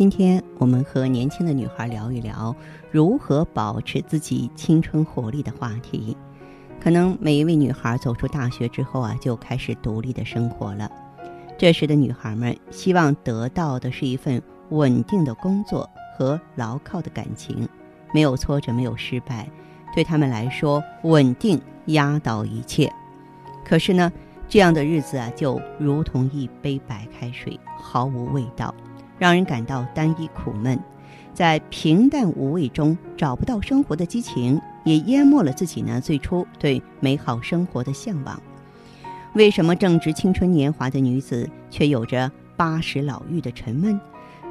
今天我们和年轻的女孩聊一聊如何保持自己青春活力的话题。可能每一位女孩走出大学之后啊，就开始独立的生活了。这时的女孩们希望得到的是一份稳定的工作和牢靠的感情，没有挫折，没有失败，对她们来说，稳定压倒一切。可是呢，这样的日子啊，就如同一杯白开水，毫无味道。让人感到单一苦闷，在平淡无味中找不到生活的激情，也淹没了自己呢最初对美好生活的向往。为什么正值青春年华的女子却有着八十老妪的沉闷？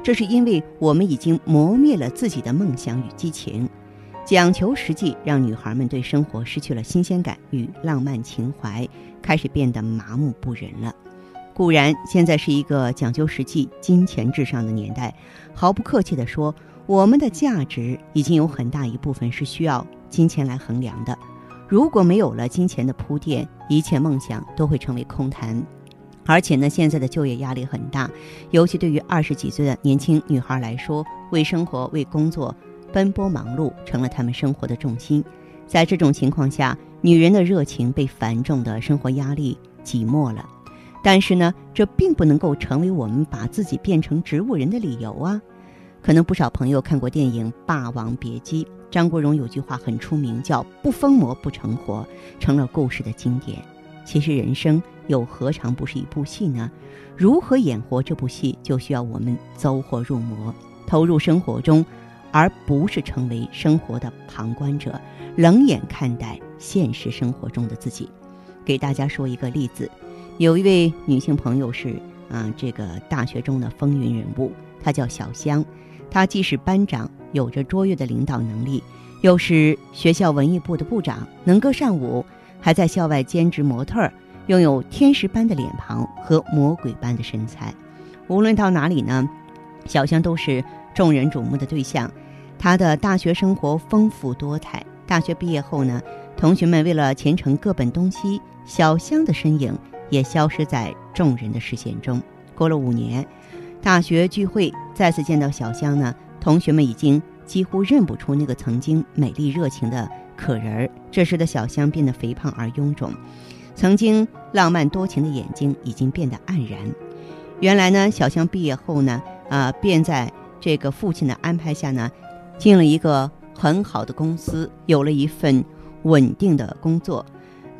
这是因为我们已经磨灭了自己的梦想与激情，讲求实际，让女孩们对生活失去了新鲜感与浪漫情怀，开始变得麻木不仁了。固然，现在是一个讲究实际、金钱至上的年代。毫不客气地说，我们的价值已经有很大一部分是需要金钱来衡量的。如果没有了金钱的铺垫，一切梦想都会成为空谈。而且呢，现在的就业压力很大，尤其对于二十几岁的年轻女孩来说，为生活、为工作奔波忙碌，成了她们生活的重心。在这种情况下，女人的热情被繁重的生活压力挤没了。但是呢，这并不能够成为我们把自己变成植物人的理由啊。可能不少朋友看过电影《霸王别姬》，张国荣有句话很出名，叫“不疯魔不成活”，成了故事的经典。其实人生又何尝不是一部戏呢？如何演活这部戏，就需要我们走火入魔，投入生活中，而不是成为生活的旁观者，冷眼看待现实生活中的自己。给大家说一个例子。有一位女性朋友是啊，这个大学中的风云人物，她叫小香。她既是班长，有着卓越的领导能力，又是学校文艺部的部长，能歌善舞，还在校外兼职模特儿，拥有天使般的脸庞和魔鬼般的身材。无论到哪里呢，小香都是众人瞩目的对象。她的大学生活丰富多彩。大学毕业后呢，同学们为了前程各奔东西，小香的身影。也消失在众人的视线中。过了五年，大学聚会再次见到小香呢，同学们已经几乎认不出那个曾经美丽热情的可人儿。这时的小香变得肥胖而臃肿，曾经浪漫多情的眼睛已经变得黯然。原来呢，小香毕业后呢，啊，便在这个父亲的安排下呢，进了一个很好的公司，有了一份稳定的工作。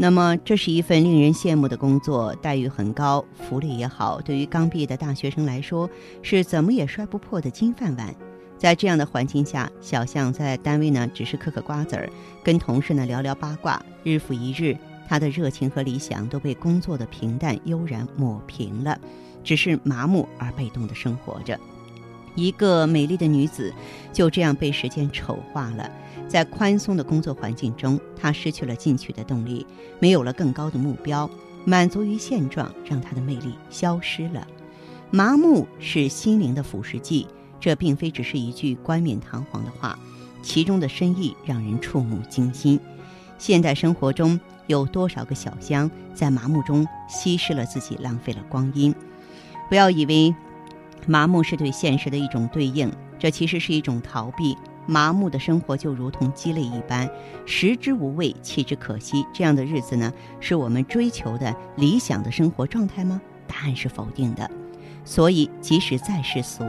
那么，这是一份令人羡慕的工作，待遇很高，福利也好。对于刚毕业的大学生来说，是怎么也摔不破的金饭碗。在这样的环境下，小象在单位呢，只是嗑嗑瓜子儿，跟同事呢聊聊八卦。日复一日，他的热情和理想都被工作的平淡悠然抹平了，只是麻木而被动的生活着。一个美丽的女子，就这样被时间丑化了。在宽松的工作环境中，她失去了进取的动力，没有了更高的目标，满足于现状，让她的魅力消失了。麻木是心灵的腐蚀剂，这并非只是一句冠冕堂皇的话，其中的深意让人触目惊心。现代生活中有多少个小香在麻木中稀释了自己，浪费了光阴？不要以为麻木是对现实的一种对应，这其实是一种逃避。麻木的生活就如同鸡肋一般，食之无味，弃之可惜。这样的日子呢，是我们追求的理想的生活状态吗？答案是否定的。所以，即使再世俗，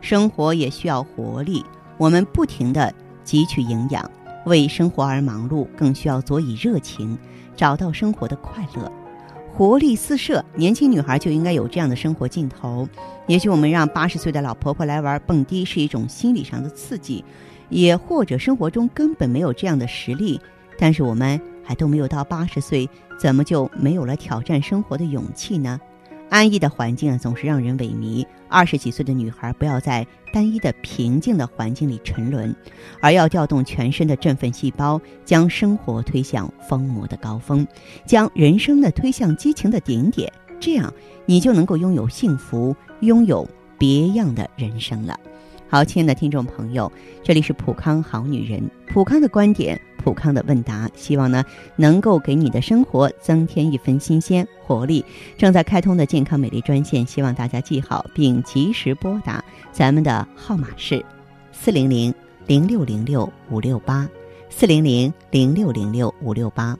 生活也需要活力。我们不停地汲取营养，为生活而忙碌，更需要佐以热情，找到生活的快乐。活力四射，年轻女孩就应该有这样的生活劲头。也许我们让八十岁的老婆婆来玩蹦迪是一种心理上的刺激，也或者生活中根本没有这样的实力。但是我们还都没有到八十岁，怎么就没有了挑战生活的勇气呢？安逸的环境，总是让人萎靡。二十几岁的女孩，不要在单一的平静的环境里沉沦，而要调动全身的振奋细胞，将生活推向疯魔的高峰，将人生呢推向激情的顶点。这样，你就能够拥有幸福，拥有别样的人生了。好，亲爱的听众朋友，这里是普康好女人，普康的观点。普康的问答，希望呢能够给你的生活增添一份新鲜活力。正在开通的健康美丽专线，希望大家记好并及时拨打。咱们的号码是四零零零六零六五六八，四零零零六零六五六八。